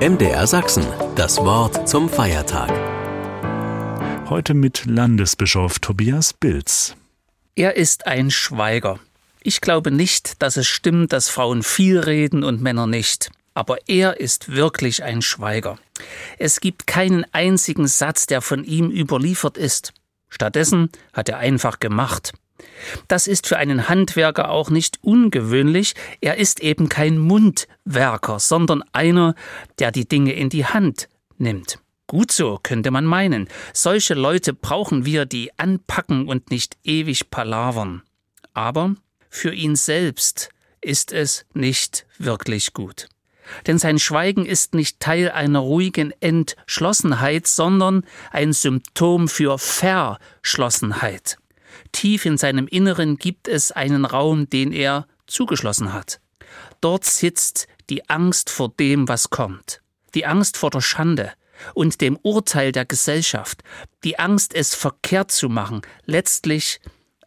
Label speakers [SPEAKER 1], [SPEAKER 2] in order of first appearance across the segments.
[SPEAKER 1] MDR Sachsen, das Wort zum Feiertag.
[SPEAKER 2] Heute mit Landesbischof Tobias Bilz.
[SPEAKER 3] Er ist ein Schweiger. Ich glaube nicht, dass es stimmt, dass Frauen viel reden und Männer nicht. Aber er ist wirklich ein Schweiger. Es gibt keinen einzigen Satz, der von ihm überliefert ist. Stattdessen hat er einfach gemacht. Das ist für einen Handwerker auch nicht ungewöhnlich, er ist eben kein Mundwerker, sondern einer, der die Dinge in die Hand nimmt. Gut so, könnte man meinen. Solche Leute brauchen wir, die anpacken und nicht ewig palavern. Aber für ihn selbst ist es nicht wirklich gut. Denn sein Schweigen ist nicht Teil einer ruhigen Entschlossenheit, sondern ein Symptom für Verschlossenheit. Tief in seinem Inneren gibt es einen Raum, den er zugeschlossen hat. Dort sitzt die Angst vor dem, was kommt, die Angst vor der Schande und dem Urteil der Gesellschaft, die Angst, es verkehrt zu machen, letztlich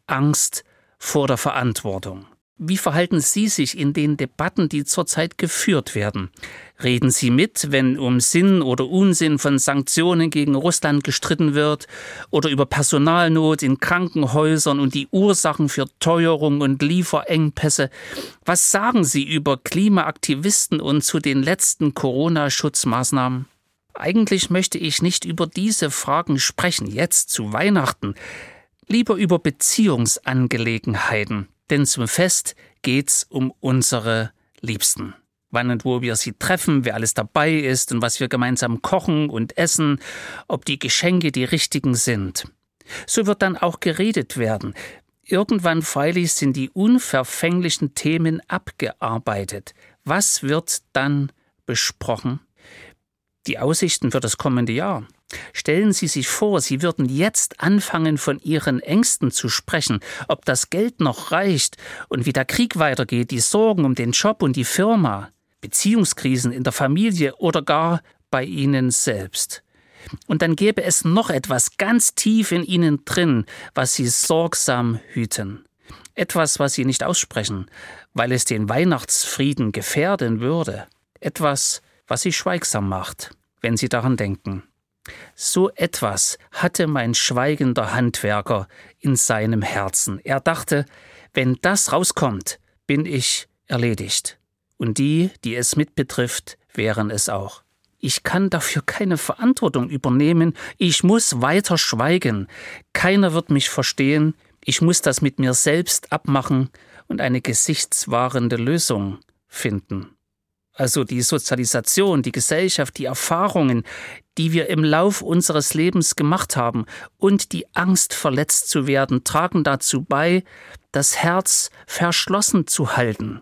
[SPEAKER 3] Angst vor der Verantwortung. Wie verhalten Sie sich in den Debatten, die zurzeit geführt werden? Reden Sie mit, wenn um Sinn oder Unsinn von Sanktionen gegen Russland gestritten wird oder über Personalnot in Krankenhäusern und die Ursachen für Teuerung und Lieferengpässe? Was sagen Sie über Klimaaktivisten und zu den letzten Corona-Schutzmaßnahmen? Eigentlich möchte ich nicht über diese Fragen sprechen, jetzt zu Weihnachten, lieber über Beziehungsangelegenheiten denn zum Fest geht's um unsere Liebsten. Wann und wo wir sie treffen, wer alles dabei ist und was wir gemeinsam kochen und essen, ob die Geschenke die richtigen sind. So wird dann auch geredet werden. Irgendwann freilich sind die unverfänglichen Themen abgearbeitet. Was wird dann besprochen? Die Aussichten für das kommende Jahr. Stellen Sie sich vor, Sie würden jetzt anfangen, von Ihren Ängsten zu sprechen, ob das Geld noch reicht und wie der Krieg weitergeht, die Sorgen um den Job und die Firma, Beziehungskrisen in der Familie oder gar bei Ihnen selbst. Und dann gäbe es noch etwas ganz tief in Ihnen drin, was Sie sorgsam hüten. Etwas, was Sie nicht aussprechen, weil es den Weihnachtsfrieden gefährden würde. Etwas, was Sie schweigsam macht, wenn Sie daran denken. So etwas hatte mein schweigender Handwerker in seinem Herzen. Er dachte, wenn das rauskommt, bin ich erledigt. Und die, die es mitbetrifft, wären es auch. Ich kann dafür keine Verantwortung übernehmen, ich muss weiter schweigen. Keiner wird mich verstehen, ich muss das mit mir selbst abmachen und eine gesichtswahrende Lösung finden also die Sozialisation, die Gesellschaft, die Erfahrungen, die wir im Lauf unseres Lebens gemacht haben und die Angst, verletzt zu werden, tragen dazu bei, das Herz verschlossen zu halten.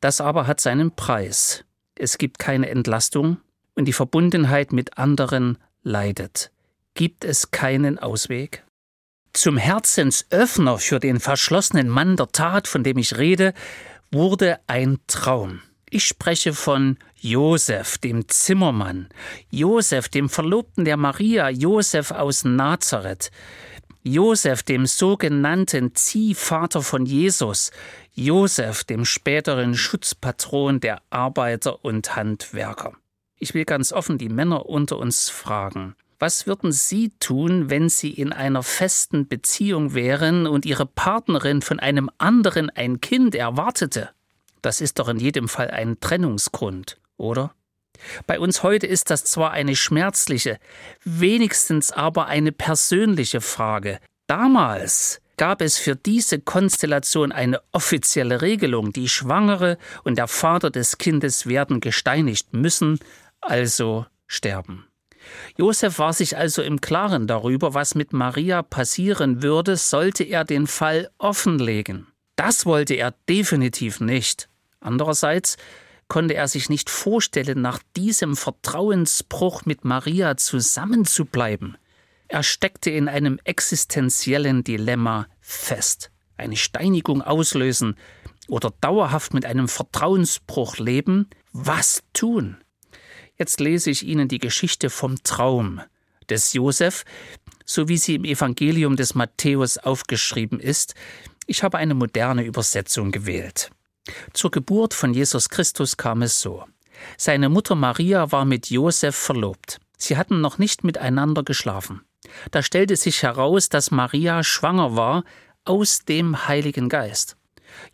[SPEAKER 3] Das aber hat seinen Preis. Es gibt keine Entlastung und die Verbundenheit mit anderen leidet. Gibt es keinen Ausweg? Zum Herzensöffner für den verschlossenen Mann der Tat, von dem ich rede, wurde ein Traum. Ich spreche von Josef, dem Zimmermann, Josef, dem Verlobten der Maria, Josef aus Nazareth, Josef, dem sogenannten Ziehvater von Jesus, Josef, dem späteren Schutzpatron der Arbeiter und Handwerker. Ich will ganz offen die Männer unter uns fragen. Was würden Sie tun, wenn Sie in einer festen Beziehung wären und Ihre Partnerin von einem anderen ein Kind erwartete? Das ist doch in jedem Fall ein Trennungsgrund, oder? Bei uns heute ist das zwar eine schmerzliche, wenigstens aber eine persönliche Frage. Damals gab es für diese Konstellation eine offizielle Regelung, die Schwangere und der Vater des Kindes werden gesteinigt müssen, also sterben. Josef war sich also im Klaren darüber, was mit Maria passieren würde, sollte er den Fall offenlegen. Das wollte er definitiv nicht. Andererseits konnte er sich nicht vorstellen, nach diesem Vertrauensbruch mit Maria zusammenzubleiben. Er steckte in einem existenziellen Dilemma fest. Eine Steinigung auslösen oder dauerhaft mit einem Vertrauensbruch leben? Was tun? Jetzt lese ich Ihnen die Geschichte vom Traum des Josef, so wie sie im Evangelium des Matthäus aufgeschrieben ist. Ich habe eine moderne Übersetzung gewählt. Zur Geburt von Jesus Christus kam es so. Seine Mutter Maria war mit Josef verlobt. Sie hatten noch nicht miteinander geschlafen. Da stellte sich heraus, dass Maria schwanger war aus dem Heiligen Geist.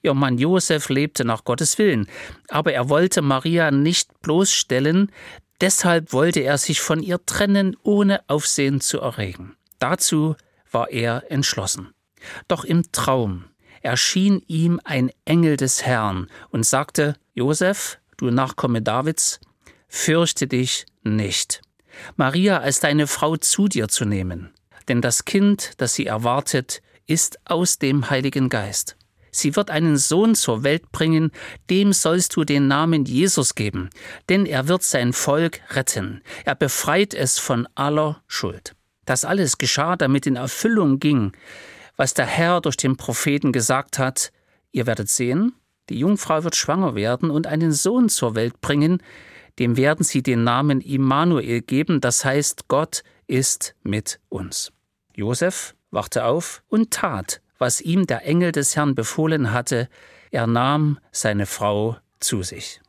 [SPEAKER 3] Ihr Mann Josef lebte nach Gottes Willen, aber er wollte Maria nicht bloßstellen, deshalb wollte er sich von ihr trennen, ohne Aufsehen zu erregen. Dazu war er entschlossen. Doch im Traum erschien ihm ein Engel des Herrn und sagte, Josef, du Nachkomme Davids, fürchte dich nicht, Maria als deine Frau zu dir zu nehmen, denn das Kind, das sie erwartet, ist aus dem Heiligen Geist. Sie wird einen Sohn zur Welt bringen, dem sollst du den Namen Jesus geben, denn er wird sein Volk retten, er befreit es von aller Schuld. Das alles geschah, damit in Erfüllung ging, was der Herr durch den Propheten gesagt hat, ihr werdet sehen, die Jungfrau wird schwanger werden und einen Sohn zur Welt bringen, dem werden sie den Namen Immanuel geben, das heißt, Gott ist mit uns. Josef wachte auf und tat, was ihm der Engel des Herrn befohlen hatte, er nahm seine Frau zu sich.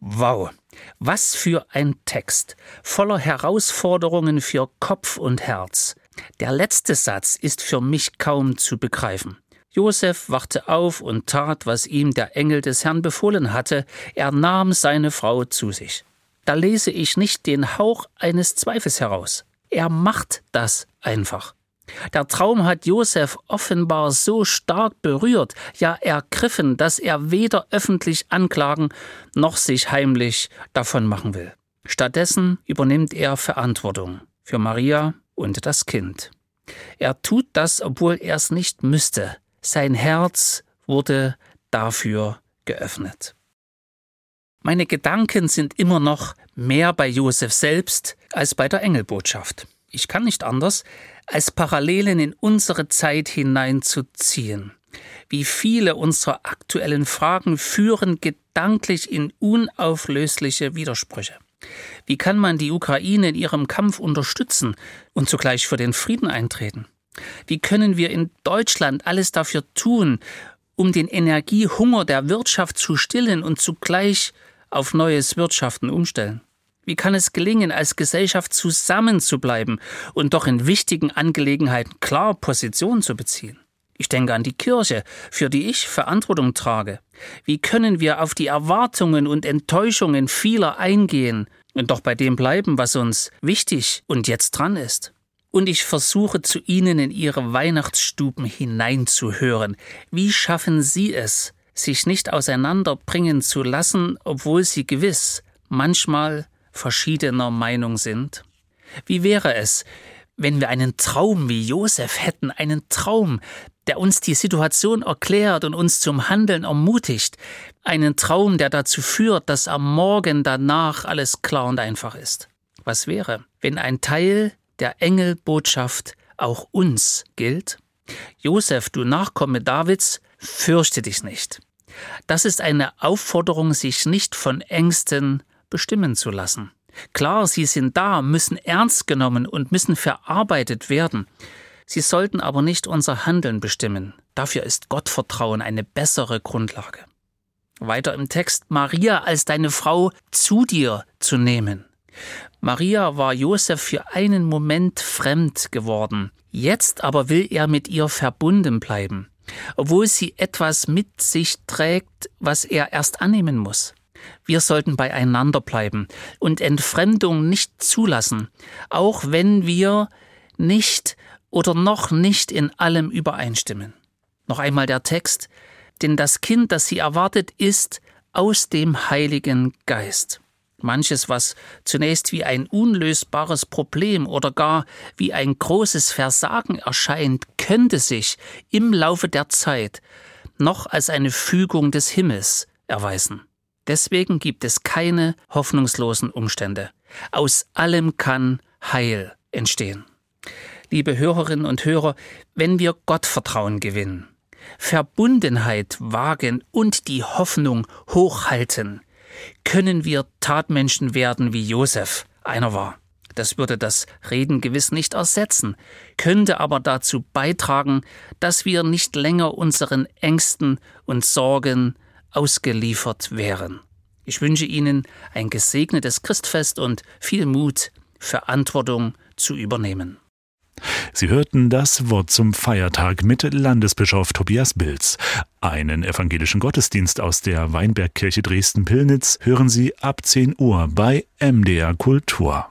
[SPEAKER 3] Wow, was für ein Text, voller Herausforderungen für Kopf und Herz. Der letzte Satz ist für mich kaum zu begreifen. Josef wachte auf und tat, was ihm der Engel des Herrn befohlen hatte, er nahm seine Frau zu sich. Da lese ich nicht den Hauch eines Zweifels heraus. Er macht das einfach. Der Traum hat Josef offenbar so stark berührt, ja ergriffen, dass er weder öffentlich anklagen noch sich heimlich davon machen will. Stattdessen übernimmt er Verantwortung für Maria und das Kind. Er tut das, obwohl er es nicht müsste. Sein Herz wurde dafür geöffnet. Meine Gedanken sind immer noch mehr bei Josef selbst als bei der Engelbotschaft. Ich kann nicht anders, als Parallelen in unsere Zeit hineinzuziehen. Wie viele unserer aktuellen Fragen führen gedanklich in unauflösliche Widersprüche. Wie kann man die Ukraine in ihrem Kampf unterstützen und zugleich für den Frieden eintreten? Wie können wir in Deutschland alles dafür tun, um den Energiehunger der Wirtschaft zu stillen und zugleich auf neues Wirtschaften umstellen? Wie kann es gelingen, als Gesellschaft zusammenzubleiben und doch in wichtigen Angelegenheiten klar Position zu beziehen? Ich denke an die Kirche, für die ich Verantwortung trage. Wie können wir auf die Erwartungen und Enttäuschungen vieler eingehen und doch bei dem bleiben, was uns wichtig und jetzt dran ist? Und ich versuche zu Ihnen in Ihre Weihnachtsstuben hineinzuhören. Wie schaffen Sie es, sich nicht auseinanderbringen zu lassen, obwohl Sie gewiss manchmal verschiedener Meinung sind? Wie wäre es, wenn wir einen Traum wie Josef hätten, einen Traum, der uns die Situation erklärt und uns zum Handeln ermutigt, einen Traum, der dazu führt, dass am Morgen danach alles klar und einfach ist. Was wäre, wenn ein Teil der Engelbotschaft auch uns gilt? Josef, du Nachkomme Davids, fürchte dich nicht. Das ist eine Aufforderung, sich nicht von Ängsten bestimmen zu lassen. Klar, sie sind da, müssen ernst genommen und müssen verarbeitet werden. Sie sollten aber nicht unser Handeln bestimmen. Dafür ist Gottvertrauen eine bessere Grundlage. Weiter im Text Maria als deine Frau zu dir zu nehmen. Maria war Josef für einen Moment fremd geworden. Jetzt aber will er mit ihr verbunden bleiben, obwohl sie etwas mit sich trägt, was er erst annehmen muss. Wir sollten beieinander bleiben und Entfremdung nicht zulassen, auch wenn wir nicht oder noch nicht in allem übereinstimmen. Noch einmal der Text, denn das Kind, das sie erwartet, ist aus dem Heiligen Geist. Manches, was zunächst wie ein unlösbares Problem oder gar wie ein großes Versagen erscheint, könnte sich im Laufe der Zeit noch als eine Fügung des Himmels erweisen. Deswegen gibt es keine hoffnungslosen Umstände. Aus allem kann Heil entstehen. Liebe Hörerinnen und Hörer, wenn wir Gottvertrauen gewinnen, Verbundenheit wagen und die Hoffnung hochhalten, können wir Tatmenschen werden wie Josef einer war. Das würde das Reden gewiss nicht ersetzen, könnte aber dazu beitragen, dass wir nicht länger unseren Ängsten und Sorgen ausgeliefert wären. Ich wünsche Ihnen ein gesegnetes Christfest und viel Mut, Verantwortung zu übernehmen.
[SPEAKER 2] Sie hörten das Wort zum Feiertag mit Landesbischof Tobias Bilz. Einen evangelischen Gottesdienst aus der Weinbergkirche Dresden-Pillnitz hören Sie ab 10 Uhr bei MDR Kultur.